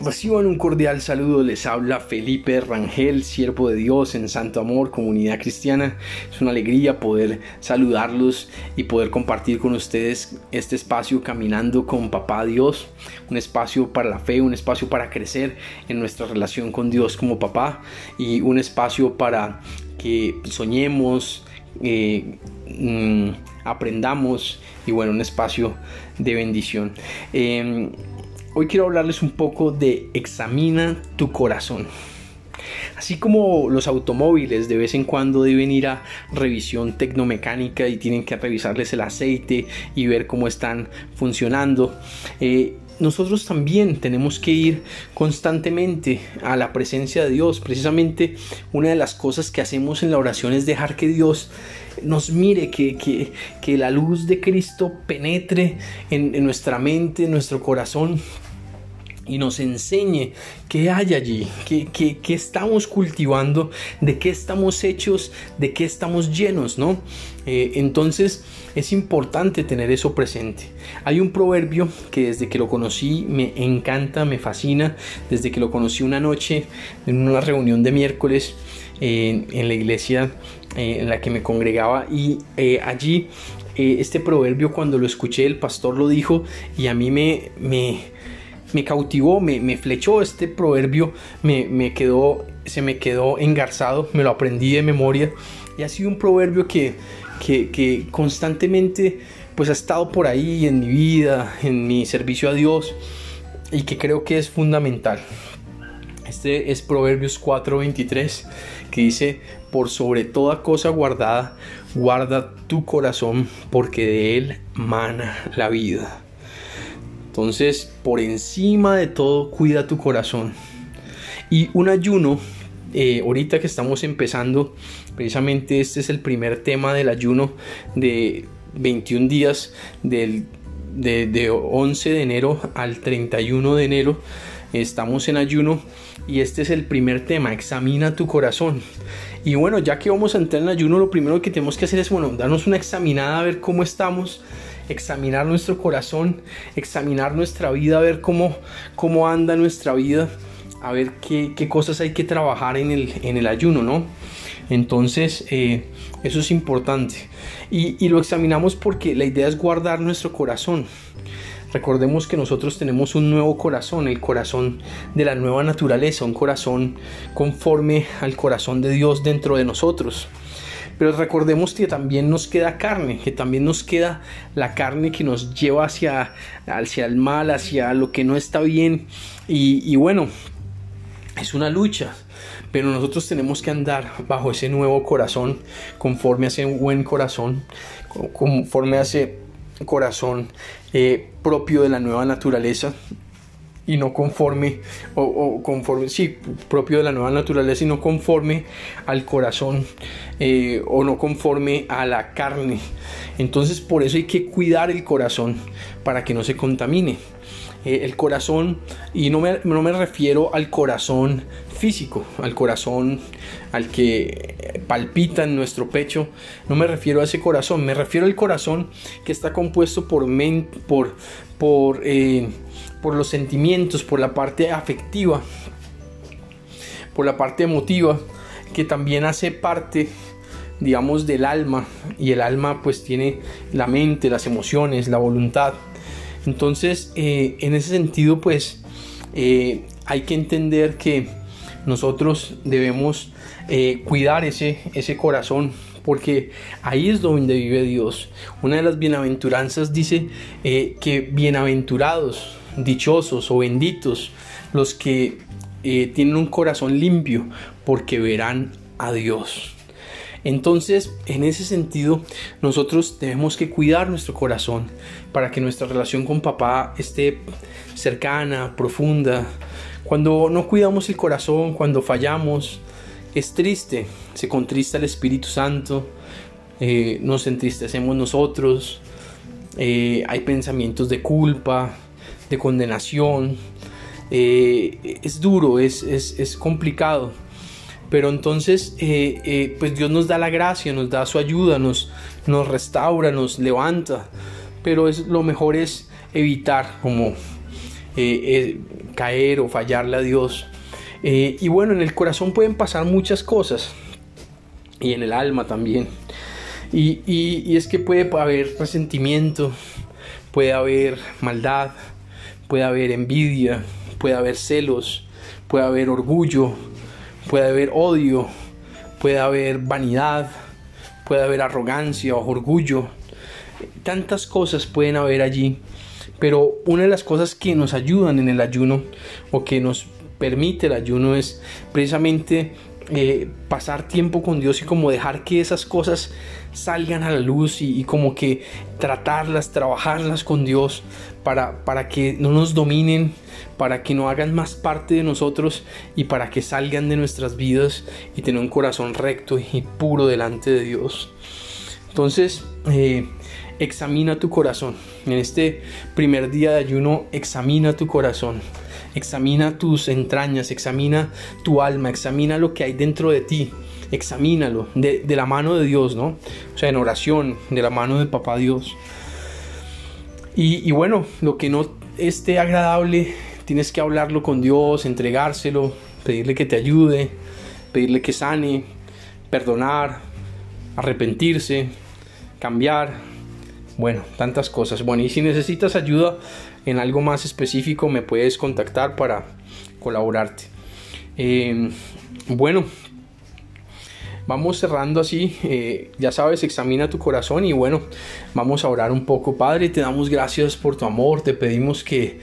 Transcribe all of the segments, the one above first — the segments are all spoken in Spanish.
Reciban un cordial saludo, les habla Felipe Rangel, siervo de Dios en Santo Amor, comunidad cristiana. Es una alegría poder saludarlos y poder compartir con ustedes este espacio caminando con Papá Dios, un espacio para la fe, un espacio para crecer en nuestra relación con Dios como papá y un espacio para que soñemos, eh, mm, aprendamos y bueno, un espacio de bendición. Em, Hoy quiero hablarles un poco de examina tu corazón. Así como los automóviles de vez en cuando deben ir a revisión tecnomecánica y tienen que revisarles el aceite y ver cómo están funcionando, eh, nosotros también tenemos que ir constantemente a la presencia de Dios. Precisamente una de las cosas que hacemos en la oración es dejar que Dios nos mire, que, que, la luz de Cristo penetre en, en nuestra mente, en nuestro corazón y nos enseñe qué hay allí, qué, estamos cultivando, de qué estamos hechos, de qué estamos llenos, ¿no? Eh, entonces es importante tener eso presente. Hay un proverbio que desde que lo conocí me encanta, me fascina, desde que lo conocí una noche en una reunión de miércoles en la iglesia eh, en la que me congregaba y eh, allí este proverbio cuando lo escuché el pastor lo dijo y a mí me me cautivó, me, flechó este proverbio, me, quedó, se me quedó engarzado, me lo aprendí de memoria y ha sido un proverbio que, que, constantemente pues ha estado por ahí en mi vida, en mi servicio a Dios y que creo que es fundamental. Este es Proverbios 4:23 que dice, por sobre toda cosa guardada, guarda tu corazón porque de él mana la vida. Entonces, por encima de todo, cuida tu corazón. Y un ayuno, eh, ahorita que estamos empezando, precisamente este es el primer tema del ayuno de 21 días, del, de, de 11 de enero al 31 de enero. Estamos en ayuno y este es el primer tema, examina tu corazón. Y bueno, ya que vamos a entrar en ayuno, lo primero que tenemos que hacer es, bueno, darnos una examinada a ver cómo estamos examinar nuestro corazón, examinar nuestra vida, a ver cómo, cómo anda nuestra vida, a ver qué, cosas hay que trabajar en el, en el ayuno, ¿no? Entonces, eh, eso es importante. Y, y lo examinamos porque la idea es guardar nuestro corazón. Recordemos que nosotros tenemos un nuevo corazón, el corazón de la nueva naturaleza, un corazón conforme al corazón de Dios dentro de nosotros. Pero recordemos que también nos queda carne, que también nos queda la carne que nos lleva hacia, hacia el mal, hacia lo que no está bien. Y, bueno, es una lucha, pero nosotros tenemos que andar bajo ese nuevo corazón, conforme a ese buen corazón, conforme a ese corazón eh, propio de la nueva naturaleza y no conforme, o, conforme, sí, propio de la nueva naturaleza y no conforme al corazón eh, o no conforme a la carne. Entonces por eso hay que cuidar el corazón para que no se contamine. Eh, el corazón, y no me, no me refiero al corazón físico, al corazón al que palpita en nuestro pecho, no me refiero a ese corazón, me refiero al corazón que está compuesto por, por, por eh, por los sentimientos, por la parte afectiva, por la parte emotiva, que también hace parte, digamos, del alma. Y el alma pues tiene la mente, las emociones, la voluntad. Entonces, eh, en ese sentido, pues, eh, hay que entender que nosotros debemos eh, cuidar ese, ese corazón porque ahí es donde vive Dios. Una de las bienaventuranzas dice que bienaventurados dichosos o benditos los que eh, tienen un corazón limpio, porque verán a Dios. Entonces, en ese sentido, nosotros tenemos que cuidar nuestro corazón para que nuestra relación con papá esté cercana, profunda. Cuando no cuidamos el corazón, cuando fallamos, es triste, se contrista el Espíritu Santo, eh, nos entristecemos nosotros, eh, hay pensamientos de culpa, de condenación. Eh, es duro, es, es, complicado. Pero entonces, pues Dios nos da la gracia, nos da su ayuda, nos, nos restaura, nos levanta. Pero es, lo mejor es evitar como caer o fallarle a Dios. Eh, y bueno, en el corazón pueden pasar muchas cosas y en el alma también. Y, y, es que puede haber resentimiento, puede haber maldad, puede haber envidia, puede haber celos, puede haber orgullo, puede haber odio, puede haber vanidad, puede haber arrogancia o orgullo. Tantas cosas pueden haber allí. Pero una de las cosas que nos ayudan en el ayuno o que nos permite el ayuno es precisamente eh, pasar tiempo con Dios y como dejar que esas cosas salgan a la luz y, como que tratarlas, trabajarlas con Dios para, para que no nos dominen, para que no hagan más parte de nosotros y para que salgan de nuestras vidas y tener un corazón recto y puro delante de Dios. Entonces, eh, examina tu corazón. En este primer día de ayuno, examina tu corazón. Examina tus entrañas, examina tu alma, examina lo que hay dentro de ti. Examínalo de, la mano de Dios, ¿no? O sea, en oración, de la mano de Papá Dios. Y, y bueno, lo que no esté agradable, tienes que hablarlo con Dios, entregárselo, pedirle que te ayude, pedirle que sane, perdonar, arrepentirse, cambiar, bueno, tantas cosas. Bueno, y si necesitas ayuda en algo más específico, me puedes contactar para colaborarte. Eh, bueno, vamos cerrando así. Eh, ya sabes, examina tu corazón y bueno, vamos a orar un poco. Padre, te damos gracias por tu amor. Te pedimos que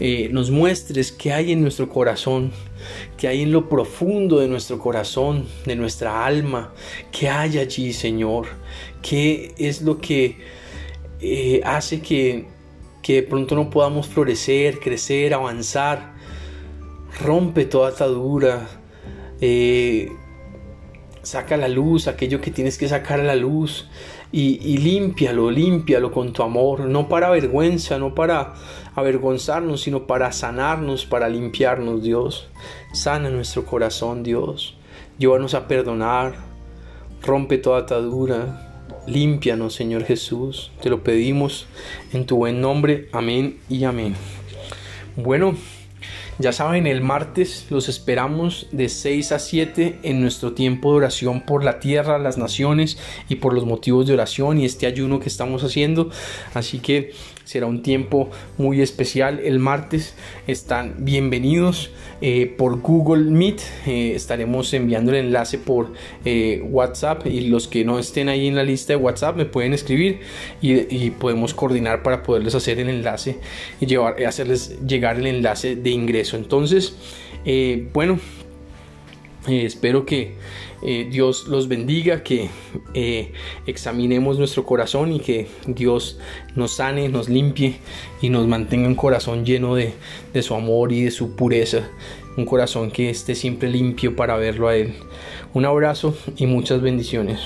eh, nos muestres qué hay en nuestro corazón, qué hay en lo profundo de nuestro corazón, de nuestra alma, qué hay allí, Señor. ¿Qué es lo que eh, hace que, que de pronto no podamos florecer, crecer, avanzar. Rompe toda atadura. Eh, saca la luz aquello que tienes que sacar a la luz y, y límpialo, límpialo con tu amor, no para vergüenza, no para avergonzarnos, sino para sanarnos, para limpiarnos, Dios. Sana nuestro corazón, Dios. Llévanos a perdonar, rompe toda atadura, Límpianos, Señor Jesús. Te lo pedimos en tu buen nombre. Amén y amén. Bueno, ya saben, el martes los esperamos de 6 a 7 en nuestro tiempo de oración por la tierra, las naciones y por los motivos de oración y este ayuno que estamos haciendo. Así que será un tiempo muy especial el martes. Están bienvenidos eh, por Google Meet. Eh, estaremos enviando el enlace por eh, WhatsApp y los que no estén ahí en la lista de WhatsApp me pueden escribir y, podemos coordinar para poderles hacer el enlace y llevar, hacerles llegar el enlace de ingreso. Entonces, bueno, espero que eh, Dios los bendiga, que eh, examinemos nuestro corazón y que Dios nos sane, nos limpie y nos mantenga un corazón lleno de su amor y de su pureza. Un corazón que esté siempre limpio para verlo a Él. Un abrazo y muchas bendiciones.